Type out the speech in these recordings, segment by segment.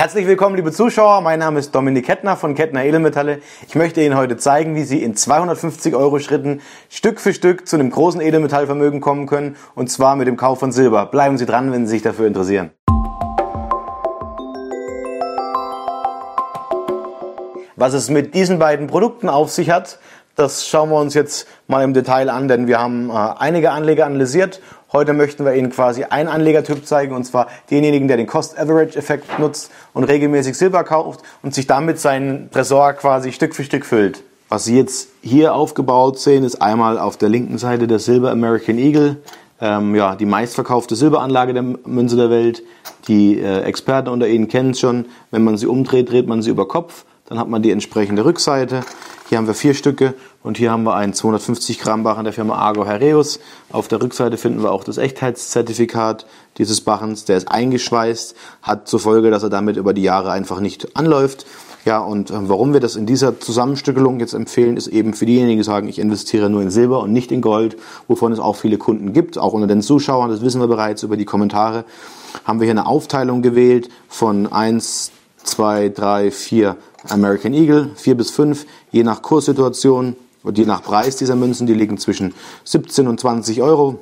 Herzlich willkommen, liebe Zuschauer. Mein Name ist Dominik Kettner von Kettner Edelmetalle. Ich möchte Ihnen heute zeigen, wie Sie in 250 Euro Schritten Stück für Stück zu einem großen Edelmetallvermögen kommen können. Und zwar mit dem Kauf von Silber. Bleiben Sie dran, wenn Sie sich dafür interessieren. Was es mit diesen beiden Produkten auf sich hat, das schauen wir uns jetzt mal im Detail an, denn wir haben äh, einige Anleger analysiert Heute möchten wir Ihnen quasi einen Anlegertyp zeigen, und zwar denjenigen, der den Cost-Average-Effekt nutzt und regelmäßig Silber kauft und sich damit seinen Tresor quasi Stück für Stück füllt. Was Sie jetzt hier aufgebaut sehen, ist einmal auf der linken Seite der Silber American Eagle, ähm, ja, die meistverkaufte Silberanlage der Münze der Welt. Die äh, Experten unter Ihnen kennen es schon. Wenn man sie umdreht, dreht man sie über Kopf. Dann hat man die entsprechende Rückseite. Hier haben wir vier Stücke und hier haben wir einen 250 Gramm Barren der Firma Argo Herreus. Auf der Rückseite finden wir auch das Echtheitszertifikat dieses Barrens. Der ist eingeschweißt, hat zur Folge, dass er damit über die Jahre einfach nicht anläuft. Ja, und äh, warum wir das in dieser Zusammenstückelung jetzt empfehlen, ist eben für diejenigen, die sagen, ich investiere nur in Silber und nicht in Gold, wovon es auch viele Kunden gibt, auch unter den Zuschauern, das wissen wir bereits über die Kommentare, haben wir hier eine Aufteilung gewählt von 1, 2, 3, 4 American Eagle, 4 bis 5, je nach Kurssituation und je nach Preis dieser Münzen, die liegen zwischen 17 und 20 Euro.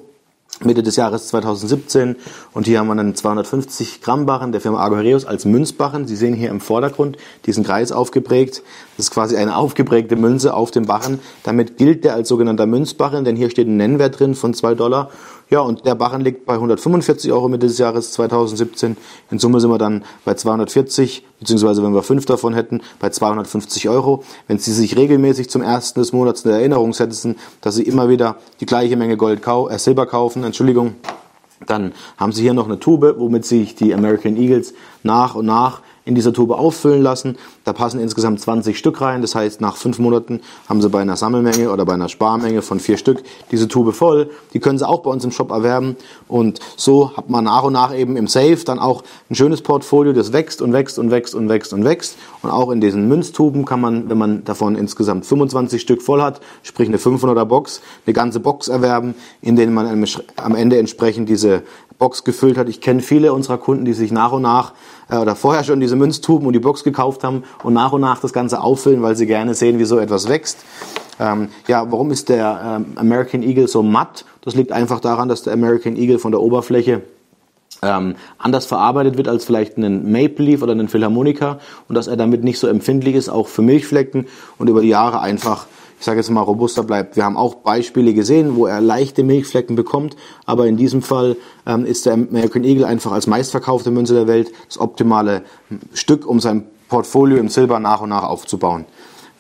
Mitte des Jahres 2017 und hier haben wir einen 250 Gramm Barren der Firma Argoreus als Münzbarren. Sie sehen hier im Vordergrund diesen Kreis aufgeprägt. Das ist quasi eine aufgeprägte Münze auf dem Barren. Damit gilt der als sogenannter Münzbarren, denn hier steht ein Nennwert drin von 2 Dollar ja, und der Barren liegt bei 145 Euro Mitte des Jahres 2017. In Summe sind wir dann bei 240, beziehungsweise wenn wir fünf davon hätten, bei 250 Euro. Wenn Sie sich regelmäßig zum ersten des Monats eine Erinnerung setzen, dass Sie immer wieder die gleiche Menge Gold kau äh, Silber kaufen, Entschuldigung, dann haben Sie hier noch eine Tube, womit sich die American Eagles nach und nach in dieser Tube auffüllen lassen. Da passen insgesamt 20 Stück rein. Das heißt, nach fünf Monaten haben Sie bei einer Sammelmenge oder bei einer Sparmenge von vier Stück diese Tube voll. Die können Sie auch bei uns im Shop erwerben. Und so hat man nach und nach eben im Safe dann auch ein schönes Portfolio, das wächst und wächst und wächst und wächst und wächst. Und auch in diesen Münztuben kann man, wenn man davon insgesamt 25 Stück voll hat, sprich eine 500er Box, eine ganze Box erwerben, in denen man am Ende entsprechend diese Box gefüllt hat. Ich kenne viele unserer Kunden, die sich nach und nach äh, oder vorher schon diese Münztuben und die Box gekauft haben und nach und nach das Ganze auffüllen, weil sie gerne sehen, wie so etwas wächst. Ähm, ja, warum ist der ähm, American Eagle so matt? Das liegt einfach daran, dass der American Eagle von der Oberfläche ähm, anders verarbeitet wird als vielleicht ein Maple Leaf oder ein Philharmonica und dass er damit nicht so empfindlich ist, auch für Milchflecken und über die Jahre einfach ich sage jetzt mal, robuster bleibt. Wir haben auch Beispiele gesehen, wo er leichte Milchflecken bekommt, aber in diesem Fall ähm, ist der American Eagle einfach als meistverkaufte Münze der Welt das optimale Stück, um sein Portfolio im Silber nach und nach aufzubauen.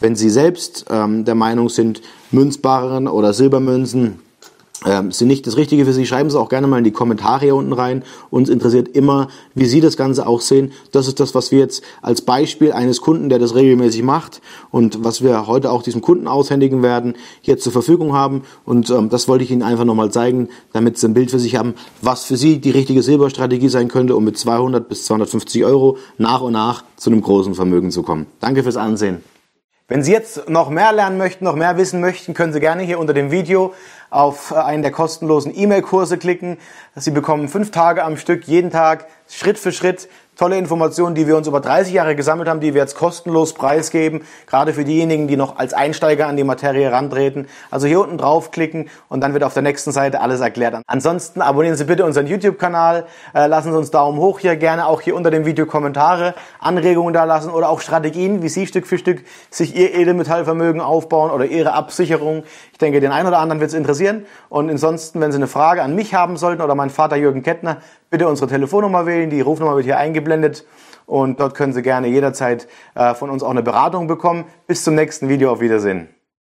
Wenn Sie selbst ähm, der Meinung sind, Münzbarren oder Silbermünzen ähm, sind nicht das Richtige für Sie, schreiben Sie auch gerne mal in die Kommentare hier unten rein. Uns interessiert immer, wie Sie das Ganze auch sehen. Das ist das, was wir jetzt als Beispiel eines Kunden, der das regelmäßig macht und was wir heute auch diesem Kunden aushändigen werden, hier zur Verfügung haben. Und ähm, das wollte ich Ihnen einfach nochmal zeigen, damit Sie ein Bild für sich haben, was für Sie die richtige Silberstrategie sein könnte, um mit 200 bis 250 Euro nach und nach zu einem großen Vermögen zu kommen. Danke fürs Ansehen. Wenn Sie jetzt noch mehr lernen möchten, noch mehr wissen möchten, können Sie gerne hier unter dem Video auf einen der kostenlosen E-Mail-Kurse klicken. Sie bekommen fünf Tage am Stück, jeden Tag, Schritt für Schritt tolle Informationen, die wir uns über 30 Jahre gesammelt haben, die wir jetzt kostenlos preisgeben, gerade für diejenigen, die noch als Einsteiger an die Materie rantreten. Also hier unten draufklicken und dann wird auf der nächsten Seite alles erklärt. Ansonsten abonnieren Sie bitte unseren YouTube-Kanal, äh, lassen Sie uns Daumen hoch hier, gerne auch hier unter dem Video Kommentare, Anregungen da lassen oder auch Strategien, wie Sie Stück für Stück sich Ihr Edelmetallvermögen aufbauen oder Ihre Absicherung. Ich denke, den einen oder anderen wird es interessieren. Und ansonsten, wenn Sie eine Frage an mich haben sollten oder meinen Vater Jürgen Kettner, bitte unsere Telefonnummer wählen. Die Rufnummer wird hier eingeblendet. Und dort können Sie gerne jederzeit äh, von uns auch eine Beratung bekommen. Bis zum nächsten Video. Auf Wiedersehen.